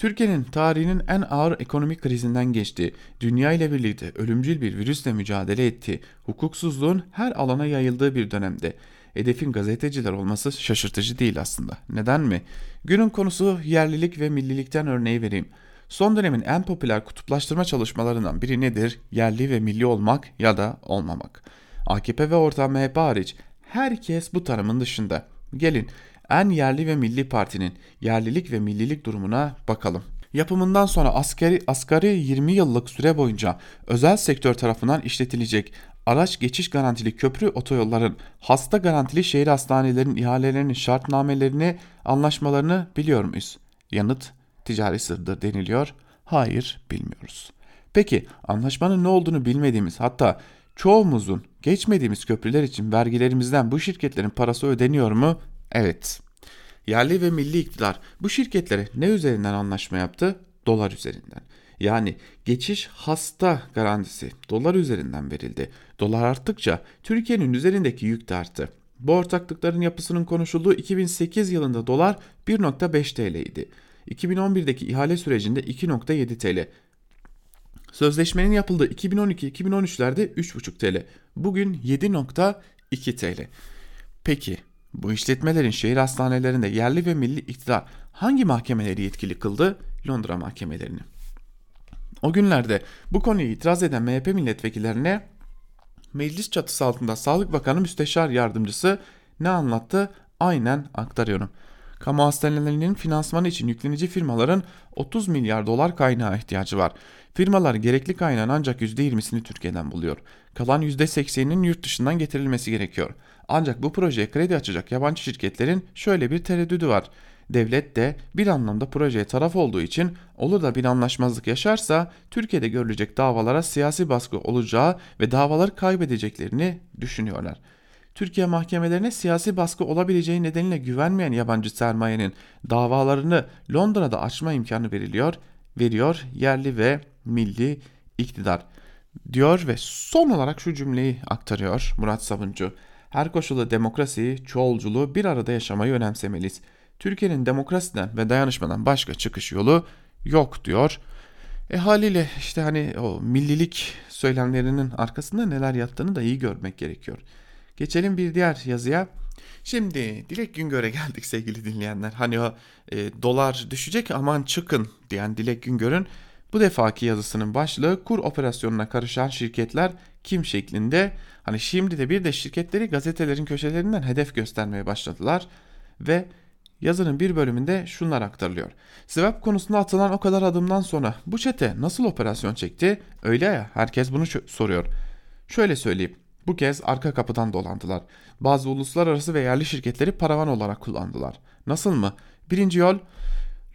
Türkiye'nin tarihinin en ağır ekonomik krizinden geçti. Dünya ile birlikte ölümcül bir virüsle mücadele etti. Hukuksuzluğun her alana yayıldığı bir dönemde. Hedefin gazeteciler olması şaşırtıcı değil aslında. Neden mi? Günün konusu yerlilik ve millilikten örneği vereyim. Son dönemin en popüler kutuplaştırma çalışmalarından biri nedir? Yerli ve milli olmak ya da olmamak. AKP ve orta MHP hariç herkes bu tanımın dışında. Gelin en yerli ve milli partinin yerlilik ve millilik durumuna bakalım. Yapımından sonra askeri, asgari 20 yıllık süre boyunca özel sektör tarafından işletilecek araç geçiş garantili köprü otoyolların, hasta garantili şehir hastanelerinin ihalelerinin şartnamelerini, anlaşmalarını biliyor muyuz? Yanıt ticari sırdır deniliyor. Hayır bilmiyoruz. Peki anlaşmanın ne olduğunu bilmediğimiz hatta çoğumuzun geçmediğimiz köprüler için vergilerimizden bu şirketlerin parası ödeniyor mu? Evet. Yerli ve milli iktidar bu şirketlere ne üzerinden anlaşma yaptı? Dolar üzerinden. Yani geçiş hasta garantisi dolar üzerinden verildi. Dolar arttıkça Türkiye'nin üzerindeki yük de arttı. Bu ortaklıkların yapısının konuşulduğu 2008 yılında dolar 1.5 TL idi. 2011'deki ihale sürecinde 2.7 TL. Sözleşmenin yapıldığı 2012-2013'lerde 3.5 TL. Bugün 7.2 TL. Peki bu işletmelerin şehir hastanelerinde yerli ve milli iktidar hangi mahkemeleri yetkili kıldı? Londra mahkemelerini. O günlerde bu konuyu itiraz eden MHP milletvekillerine meclis çatısı altında Sağlık Bakanı Müsteşar Yardımcısı ne anlattı? Aynen aktarıyorum. Kamu hastanelerinin finansmanı için yüklenici firmaların 30 milyar dolar kaynağı ihtiyacı var. Firmalar gerekli kaynağın ancak %20'sini Türkiye'den buluyor. Kalan %80'inin yurt dışından getirilmesi gerekiyor. Ancak bu projeye kredi açacak yabancı şirketlerin şöyle bir tereddüdü var. Devlet de bir anlamda projeye taraf olduğu için olur da bir anlaşmazlık yaşarsa Türkiye'de görülecek davalara siyasi baskı olacağı ve davaları kaybedeceklerini düşünüyorlar. Türkiye mahkemelerine siyasi baskı olabileceği nedeniyle güvenmeyen yabancı sermayenin davalarını Londra'da açma imkanı veriliyor, veriyor yerli ve milli iktidar diyor ve son olarak şu cümleyi aktarıyor Murat Savuncu. Her koşulda demokrasiyi, çoğulculuğu bir arada yaşamayı önemsemeliyiz. Türkiye'nin demokrasiden ve dayanışmadan başka çıkış yolu yok diyor. E haliyle işte hani o millilik söylemlerinin arkasında neler yattığını da iyi görmek gerekiyor. Geçelim bir diğer yazıya. Şimdi Dilek Güngör'e geldik sevgili dinleyenler. Hani o e, dolar düşecek aman çıkın diyen Dilek Güngör'ün bu defaki yazısının başlığı kur operasyonuna karışan şirketler kim şeklinde. Hani şimdi de bir de şirketleri gazetelerin köşelerinden hedef göstermeye başladılar ve yazının bir bölümünde şunlar aktarılıyor. Swap konusunda atılan o kadar adımdan sonra bu çete nasıl operasyon çekti? Öyle ya herkes bunu soruyor. Şöyle söyleyeyim. Bu kez arka kapıdan dolandılar. Bazı uluslararası ve yerli şirketleri paravan olarak kullandılar. Nasıl mı? Birinci yol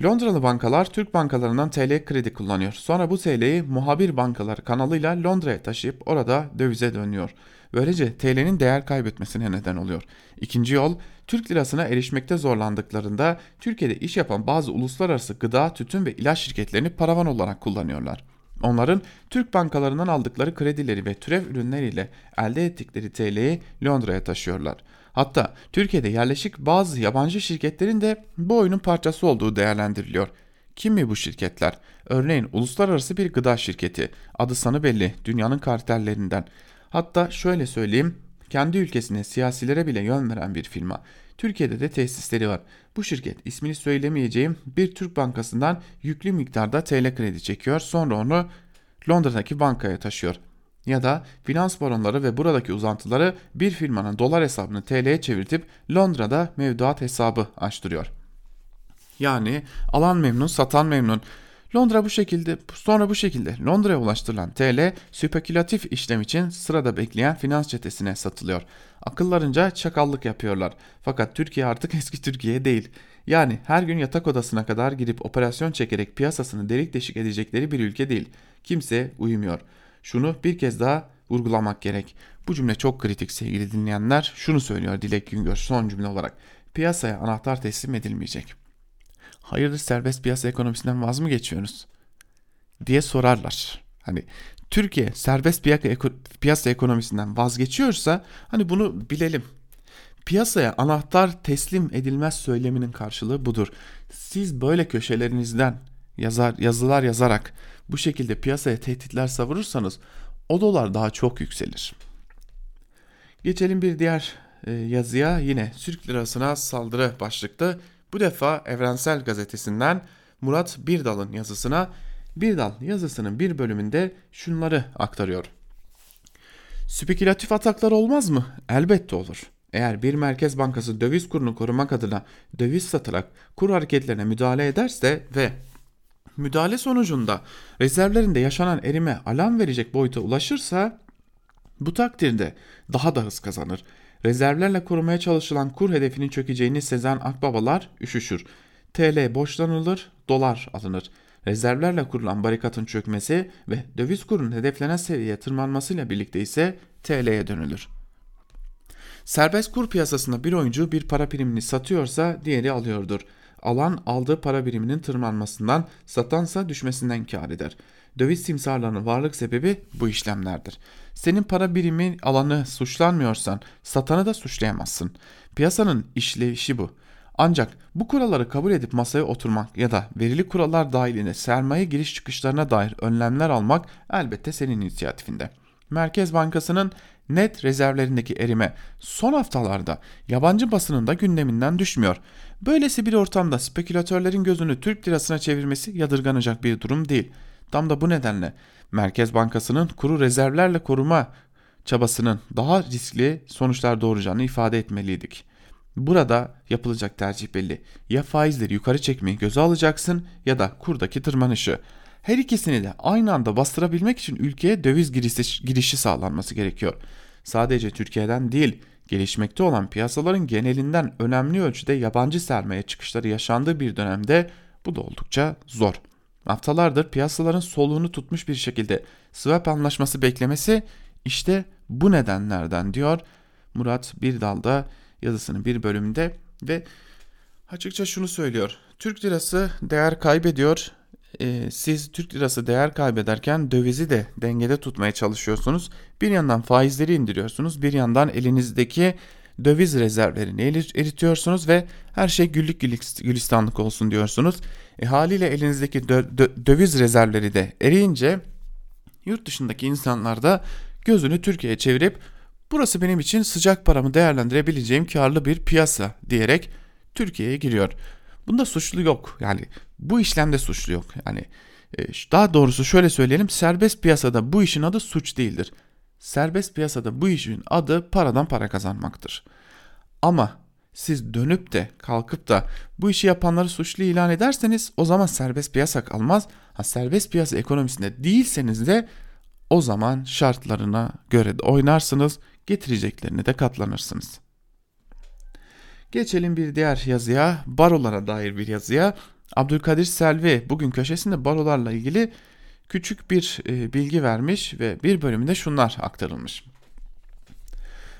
Londralı bankalar Türk bankalarından TL kredi kullanıyor. Sonra bu TL'yi muhabir bankalar kanalıyla Londra'ya taşıyıp orada dövize dönüyor. Böylece TL'nin değer kaybetmesine neden oluyor. İkinci yol Türk lirasına erişmekte zorlandıklarında Türkiye'de iş yapan bazı uluslararası gıda, tütün ve ilaç şirketlerini paravan olarak kullanıyorlar. Onların Türk bankalarından aldıkları kredileri ve türev ürünleriyle elde ettikleri TL'yi Londra'ya taşıyorlar. Hatta Türkiye'de yerleşik bazı yabancı şirketlerin de bu oyunun parçası olduğu değerlendiriliyor. Kim mi bu şirketler? Örneğin uluslararası bir gıda şirketi. Adı sanı belli. Dünyanın kartellerinden. Hatta şöyle söyleyeyim. Kendi ülkesine siyasilere bile yön veren bir firma. Türkiye'de de tesisleri var. Bu şirket ismini söylemeyeceğim bir Türk bankasından yüklü miktarda TL kredi çekiyor. Sonra onu Londra'daki bankaya taşıyor. Ya da finans baronları ve buradaki uzantıları bir firmanın dolar hesabını TL'ye çevirtip Londra'da mevduat hesabı açtırıyor. Yani alan memnun, satan memnun. Londra bu şekilde sonra bu şekilde Londra'ya ulaştırılan TL spekülatif işlem için sırada bekleyen finans çetesine satılıyor. Akıllarınca çakallık yapıyorlar. Fakat Türkiye artık *laughs* eski Türkiye değil. Yani her gün yatak odasına kadar girip operasyon çekerek piyasasını delik deşik edecekleri bir ülke değil. Kimse uyumuyor. Şunu bir kez daha vurgulamak gerek. Bu cümle çok kritik sevgili dinleyenler. Şunu söylüyor Dilek Güngör son cümle olarak. Piyasaya anahtar teslim edilmeyecek. Hayırdır serbest piyasa ekonomisinden vaz mı geçiyoruz? diye sorarlar. Hani Türkiye serbest piyasa ekonomisinden vazgeçiyorsa hani bunu bilelim. Piyasaya anahtar teslim edilmez söyleminin karşılığı budur. Siz böyle köşelerinizden yazar yazılar yazarak bu şekilde piyasaya tehditler savurursanız o dolar daha çok yükselir. Geçelim bir diğer e, yazıya yine Türk lirasına saldırı başlıklı. Bu defa Evrensel Gazetesi'nden Murat Birdal'ın yazısına Birdal yazısının bir bölümünde şunları aktarıyor. Spekülatif ataklar olmaz mı? Elbette olur. Eğer bir merkez bankası döviz kurunu korumak adına döviz satarak kur hareketlerine müdahale ederse ve Müdahale sonucunda rezervlerinde yaşanan erime alarm verecek boyuta ulaşırsa bu takdirde daha da hız kazanır. Rezervlerle korumaya çalışılan kur hedefinin çökeceğini sezen akbabalar üşüşür. TL borçlanılır, dolar alınır. Rezervlerle kurulan barikatın çökmesi ve döviz kurunun hedeflenen seviyeye tırmanmasıyla birlikte ise TL'ye dönülür. Serbest kur piyasasında bir oyuncu bir para birimini satıyorsa diğeri alıyordur. Alan aldığı para biriminin tırmanmasından, satansa düşmesinden kar eder. Döviz simsarlarının varlık sebebi bu işlemlerdir. Senin para birimi alanı suçlanmıyorsan satanı da suçlayamazsın. Piyasanın işleyişi bu. Ancak bu kuralları kabul edip masaya oturmak ya da verili kurallar dahilinde sermaye giriş çıkışlarına dair önlemler almak elbette senin inisiyatifinde. Merkez Bankası'nın net rezervlerindeki erime son haftalarda yabancı basının da gündeminden düşmüyor. Böylesi bir ortamda spekülatörlerin gözünü Türk lirasına çevirmesi yadırganacak bir durum değil. Tam da bu nedenle Merkez Bankası'nın kuru rezervlerle koruma çabasının daha riskli sonuçlar doğuracağını ifade etmeliydik. Burada yapılacak tercih belli. Ya faizleri yukarı çekmeyi göze alacaksın ya da kurdaki tırmanışı. Her ikisini de aynı anda bastırabilmek için ülkeye döviz girişi, girişi sağlanması gerekiyor. Sadece Türkiye'den değil, gelişmekte olan piyasaların genelinden önemli ölçüde yabancı sermaye çıkışları yaşandığı bir dönemde bu da oldukça zor. Haftalardır piyasaların soluğunu tutmuş bir şekilde swap anlaşması beklemesi işte bu nedenlerden diyor Murat Birdal'da yazısının bir bölümünde ve açıkça şunu söylüyor. Türk lirası değer kaybediyor. Ee, siz Türk lirası değer kaybederken dövizi de dengede tutmaya çalışıyorsunuz. Bir yandan faizleri indiriyorsunuz. Bir yandan elinizdeki döviz rezervlerini eritiyorsunuz ve her şey güllük gülistanlık olsun diyorsunuz. E, haliyle elinizdeki dö- dö- döviz rezervleri de eriyince yurt dışındaki insanlar da gözünü Türkiye'ye çevirip burası benim için sıcak paramı değerlendirebileceğim karlı bir piyasa diyerek Türkiye'ye giriyor. Bunda suçlu yok. Yani bu işlemde suçlu yok. Yani e, daha doğrusu şöyle söyleyelim serbest piyasada bu işin adı suç değildir. Serbest piyasada bu işin adı paradan para kazanmaktır. Ama siz dönüp de kalkıp da bu işi yapanları suçlu ilan ederseniz o zaman serbest piyasa kalmaz. Ha, serbest piyasa ekonomisinde değilseniz de o zaman şartlarına göre de oynarsınız, getireceklerine de katlanırsınız. Geçelim bir diğer yazıya, barolara dair bir yazıya. Abdülkadir Selvi bugün köşesinde barolarla ilgili küçük bir e, bilgi vermiş ve bir bölümünde şunlar aktarılmış.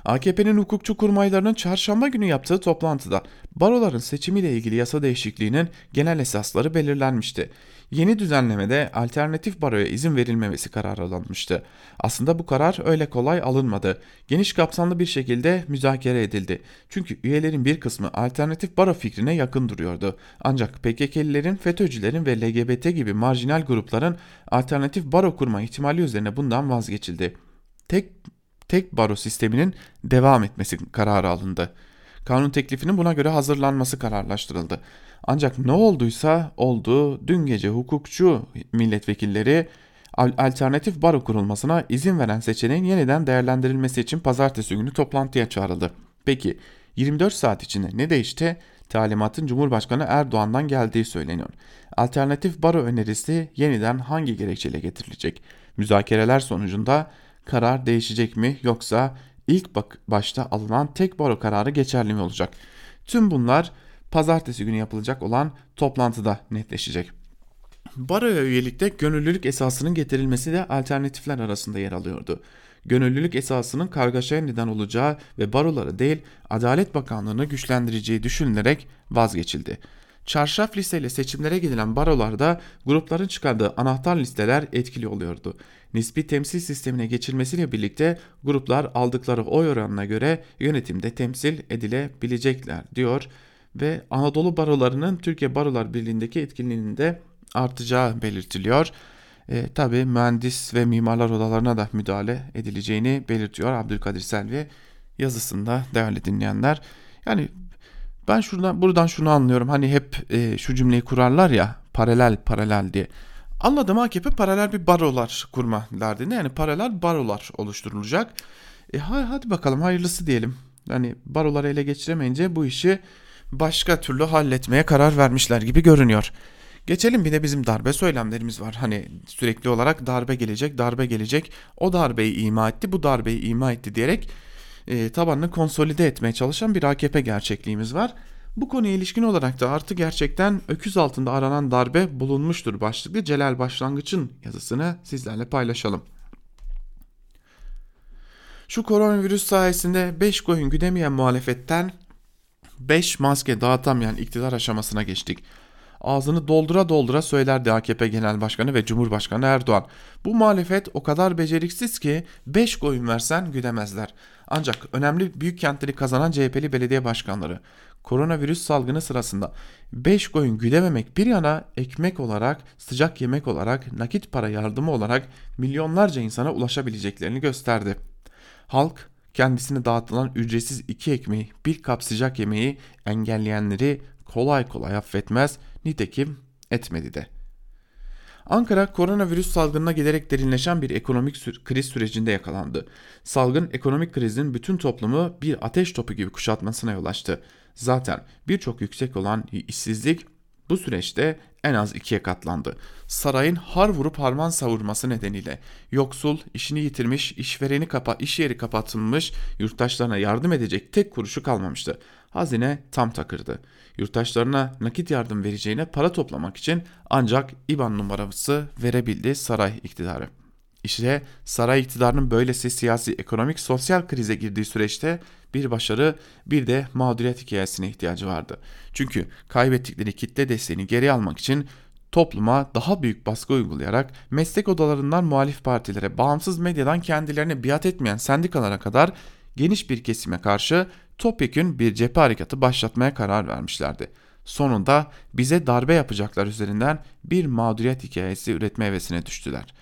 AKP'nin hukukçu kurmaylarının çarşamba günü yaptığı toplantıda baroların seçimiyle ilgili yasa değişikliğinin genel esasları belirlenmişti. Yeni düzenlemede alternatif baroya izin verilmemesi kararı alınmıştı. Aslında bu karar öyle kolay alınmadı. Geniş kapsamlı bir şekilde müzakere edildi. Çünkü üyelerin bir kısmı alternatif baro fikrine yakın duruyordu. Ancak PKK'lilerin, FETÖ'cülerin ve LGBT gibi marjinal grupların alternatif baro kurma ihtimali üzerine bundan vazgeçildi. Tek tek baro sisteminin devam etmesi kararı alındı. Kanun teklifinin buna göre hazırlanması kararlaştırıldı. Ancak ne olduysa oldu. Dün gece hukukçu milletvekilleri alternatif baro kurulmasına izin veren seçeneğin yeniden değerlendirilmesi için pazartesi günü toplantıya çağrıldı. Peki 24 saat içinde ne değişti? Talimatın Cumhurbaşkanı Erdoğan'dan geldiği söyleniyor. Alternatif baro önerisi yeniden hangi gerekçeyle getirilecek? Müzakereler sonucunda karar değişecek mi yoksa ilk başta alınan tek baro kararı geçerli mi olacak? Tüm bunlar pazartesi günü yapılacak olan toplantıda netleşecek. Baroya üyelikte gönüllülük esasının getirilmesi de alternatifler arasında yer alıyordu. Gönüllülük esasının kargaşaya neden olacağı ve baroları değil Adalet Bakanlığı'nı güçlendireceği düşünülerek vazgeçildi. Çarşaf listeyle seçimlere gidilen barolarda grupların çıkardığı anahtar listeler etkili oluyordu. Nispi temsil sistemine geçilmesiyle birlikte gruplar aldıkları oy oranına göre yönetimde temsil edilebilecekler diyor ve Anadolu barolarının Türkiye Barolar Birliği'ndeki etkinliğinin de artacağı belirtiliyor. E, Tabi mühendis ve mimarlar odalarına da müdahale edileceğini belirtiyor Abdülkadir Selvi yazısında değerli dinleyenler. Yani ben şuradan buradan şunu anlıyorum. Hani hep e, şu cümleyi kurarlar ya paralel paralel diye. Anladım AKP paralel bir barolar kurma derdinde. Yani paralel barolar oluşturulacak. E hadi bakalım hayırlısı diyelim. Yani baroları ele geçiremeyince bu işi başka türlü halletmeye karar vermişler gibi görünüyor. Geçelim bir de bizim darbe söylemlerimiz var. Hani sürekli olarak darbe gelecek, darbe gelecek. O darbeyi ima etti, bu darbeyi ima etti diyerek e, tabanını konsolide etmeye çalışan bir AKP gerçekliğimiz var. Bu konuya ilişkin olarak da artı gerçekten öküz altında aranan darbe bulunmuştur başlıklı Celal Başlangıç'ın yazısını sizlerle paylaşalım. Şu koronavirüs sayesinde 5 koyun güdemeyen muhalefetten 5 maske dağıtamayan iktidar aşamasına geçtik. Ağzını doldura doldura söylerdi AKP Genel Başkanı ve Cumhurbaşkanı Erdoğan. Bu muhalefet o kadar beceriksiz ki 5 koyun versen güdemezler. Ancak önemli büyük kentleri kazanan CHP'li belediye başkanları koronavirüs salgını sırasında 5 koyun güdememek bir yana ekmek olarak, sıcak yemek olarak, nakit para yardımı olarak milyonlarca insana ulaşabileceklerini gösterdi. Halk kendisine dağıtılan ücretsiz iki ekmeği, bir kap sıcak yemeği engelleyenleri kolay kolay affetmez, nitekim etmedi de. Ankara koronavirüs salgınına giderek derinleşen bir ekonomik sü kriz sürecinde yakalandı. Salgın ekonomik krizin bütün toplumu bir ateş topu gibi kuşatmasına yol açtı. Zaten birçok yüksek olan işsizlik bu süreçte en az ikiye katlandı. Sarayın har vurup harman savurması nedeniyle yoksul, işini yitirmiş, işvereni kapa, iş yeri kapatılmış, yurttaşlarına yardım edecek tek kuruşu kalmamıştı. Hazine tam takırdı. Yurttaşlarına nakit yardım vereceğine para toplamak için ancak IBAN numarası verebildi saray iktidarı. İşte saray iktidarının böylesi siyasi, ekonomik, sosyal krize girdiği süreçte bir başarı bir de mağduriyet hikayesine ihtiyacı vardı. Çünkü kaybettikleri kitle desteğini geri almak için topluma daha büyük baskı uygulayarak meslek odalarından muhalif partilere, bağımsız medyadan kendilerine biat etmeyen sendikalara kadar geniş bir kesime karşı topyekün bir cephe harekatı başlatmaya karar vermişlerdi. Sonunda bize darbe yapacaklar üzerinden bir mağduriyet hikayesi üretme hevesine düştüler.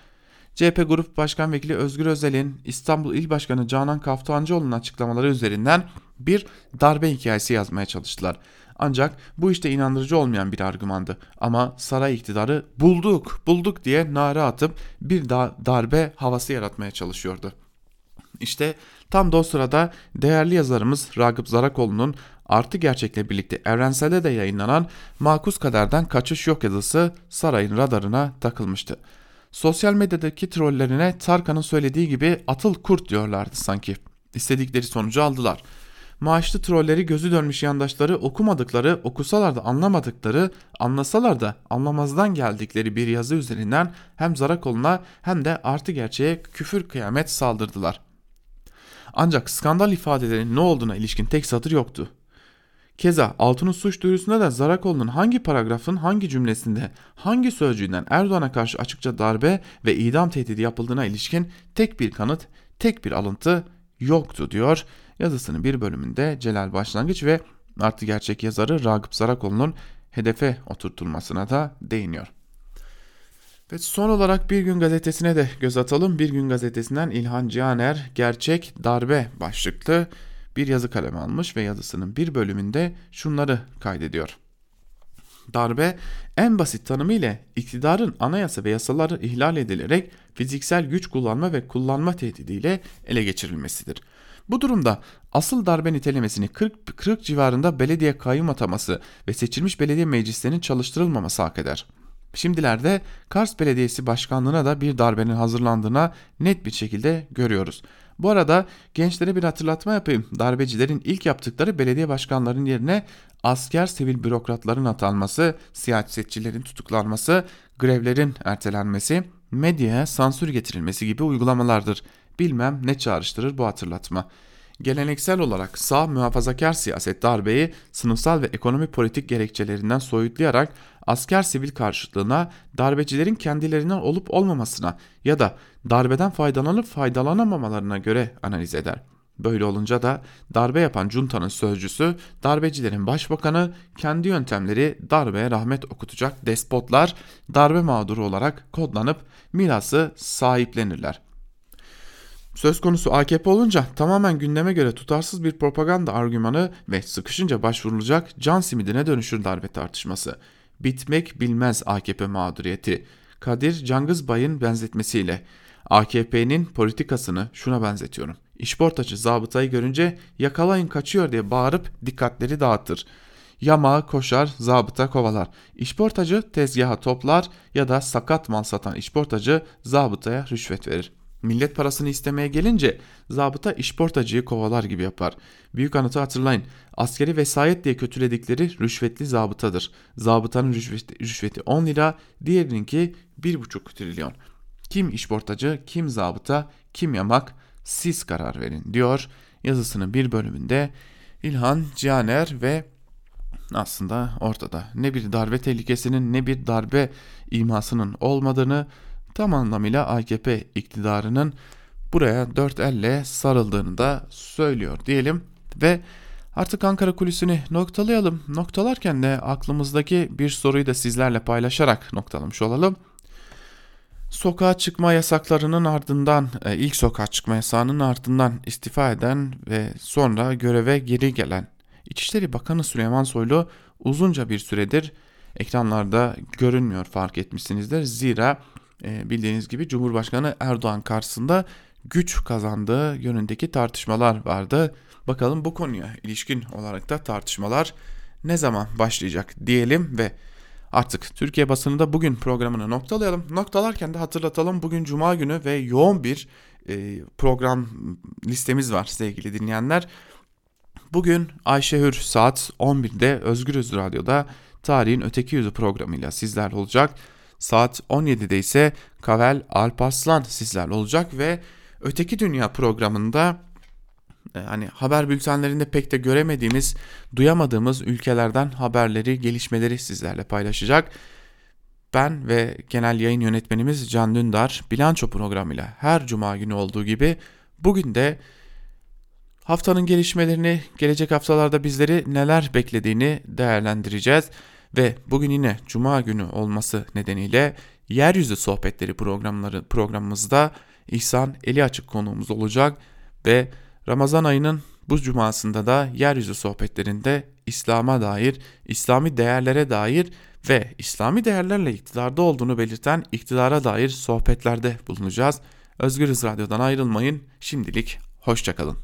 CHP Grup Başkan Vekili Özgür Özel'in İstanbul İl Başkanı Canan Kaftancıoğlu'nun açıklamaları üzerinden bir darbe hikayesi yazmaya çalıştılar. Ancak bu işte inandırıcı olmayan bir argümandı. Ama saray iktidarı bulduk bulduk diye nara atıp bir da darbe havası yaratmaya çalışıyordu. İşte tam da o sırada değerli yazarımız Ragıp Zarakoğlu'nun Artı Gerçek'le birlikte Evrensel'de de yayınlanan Makus Kader'den Kaçış Yok yazısı sarayın radarına takılmıştı. Sosyal medyadaki trollerine Tarkan'ın söylediği gibi atıl kurt diyorlardı sanki. İstedikleri sonucu aldılar. Maaşlı trolleri gözü dönmüş yandaşları okumadıkları, okusalar da anlamadıkları, anlasalar da anlamazdan geldikleri bir yazı üzerinden hem Zarakol'una hem de artı gerçeğe küfür kıyamet saldırdılar. Ancak skandal ifadelerinin ne olduğuna ilişkin tek satır yoktu. Keza Altun'un suç duyurusunda da Zarakoğlu'nun hangi paragrafın hangi cümlesinde hangi sözcüğünden Erdoğan'a karşı açıkça darbe ve idam tehdidi yapıldığına ilişkin tek bir kanıt, tek bir alıntı yoktu diyor. Yazısının bir bölümünde Celal Başlangıç ve artı gerçek yazarı Ragıp Zarakoğlu'nun hedefe oturtulmasına da değiniyor. Ve son olarak Bir Gün Gazetesi'ne de göz atalım. Bir Gün Gazetesi'nden İlhan Cihaner Gerçek Darbe başlıklı bir yazı kaleme almış ve yazısının bir bölümünde şunları kaydediyor. Darbe en basit tanımı ile iktidarın anayasa ve yasaları ihlal edilerek fiziksel güç kullanma ve kullanma tehdidiyle ele geçirilmesidir. Bu durumda asıl darbe nitelemesini 40, 40 civarında belediye kayyum ataması ve seçilmiş belediye meclislerinin çalıştırılmaması hak eder. Şimdilerde Kars Belediyesi Başkanlığı'na da bir darbenin hazırlandığına net bir şekilde görüyoruz. Bu arada gençlere bir hatırlatma yapayım. Darbecilerin ilk yaptıkları belediye başkanlarının yerine asker sivil bürokratların atanması, siyasetçilerin tutuklanması, grevlerin ertelenmesi, medyaya sansür getirilmesi gibi uygulamalardır. Bilmem ne çağrıştırır bu hatırlatma. Geleneksel olarak sağ muhafazakar siyaset darbeyi sınıfsal ve ekonomi politik gerekçelerinden soyutlayarak asker sivil karşıtlığına, darbecilerin kendilerinden olup olmamasına ya da darbeden faydalanıp faydalanamamalarına göre analiz eder. Böyle olunca da darbe yapan juntanın sözcüsü, darbecilerin başbakanı, kendi yöntemleri darbeye rahmet okutacak despotlar darbe mağduru olarak kodlanıp mirası sahiplenirler. Söz konusu AKP olunca tamamen gündeme göre tutarsız bir propaganda argümanı ve sıkışınca başvurulacak can simidine dönüşür darbe tartışması. Bitmek bilmez AKP mağduriyeti. Kadir Cangızbay'ın benzetmesiyle AKP'nin politikasını şuna benzetiyorum. İşportacı zabıtayı görünce yakalayın kaçıyor diye bağırıp dikkatleri dağıtır. Yamağı koşar, zabıta kovalar. İşportacı tezgaha toplar ya da sakat mal satan işportacı zabıtaya rüşvet verir. Millet parasını istemeye gelince zabıta işportacıyı kovalar gibi yapar. Büyük anıtı hatırlayın. Askeri vesayet diye kötüledikleri rüşvetli zabıtadır. Zabıtanın rüşveti, rüşveti 10 lira, diğerininki 1,5 trilyon. Kim işportacı, kim zabıta, kim yamak siz karar verin diyor yazısının bir bölümünde İlhan Cihaner ve aslında ortada ne bir darbe tehlikesinin ne bir darbe imasının olmadığını tam anlamıyla AKP iktidarının buraya dört elle sarıldığını da söylüyor diyelim ve artık Ankara kulisini noktalayalım. Noktalarken de aklımızdaki bir soruyu da sizlerle paylaşarak noktalamış olalım. Sokağa çıkma yasaklarının ardından, e, ilk sokağa çıkma yasağının ardından istifa eden ve sonra göreve geri gelen İçişleri Bakanı Süleyman Soylu uzunca bir süredir ekranlarda görünmüyor fark etmişsinizdir. Zira e, bildiğiniz gibi Cumhurbaşkanı Erdoğan karşısında güç kazandığı yönündeki tartışmalar vardı. Bakalım bu konuya ilişkin olarak da tartışmalar ne zaman başlayacak diyelim ve artık Türkiye basınında bugün programını noktalayalım. Noktalarken de hatırlatalım bugün Cuma günü ve yoğun bir e, program listemiz var sevgili dinleyenler. Bugün Ayşe Hür saat 11'de Özgürüz Radyo'da Tarihin Öteki Yüzü programıyla sizler olacak. Saat 17'de ise Kavel Alparslan sizler olacak ve Öteki Dünya programında e, hani haber bültenlerinde pek de göremediğimiz, duyamadığımız ülkelerden haberleri, gelişmeleri sizlerle paylaşacak. Ben ve genel yayın yönetmenimiz Can Dündar bilanço programıyla her cuma günü olduğu gibi bugün de haftanın gelişmelerini, gelecek haftalarda bizleri neler beklediğini değerlendireceğiz. Ve bugün yine cuma günü olması nedeniyle Yeryüzü Sohbetleri programları programımızda İhsan Eli Açık konuğumuz olacak ve Ramazan ayının bu cumasında da Yeryüzü Sohbetlerinde İslam'a dair, İslami değerlere dair ve İslami değerlerle iktidarda olduğunu belirten iktidara dair sohbetlerde bulunacağız. Özgürüz Radyo'dan ayrılmayın. Şimdilik hoşçakalın.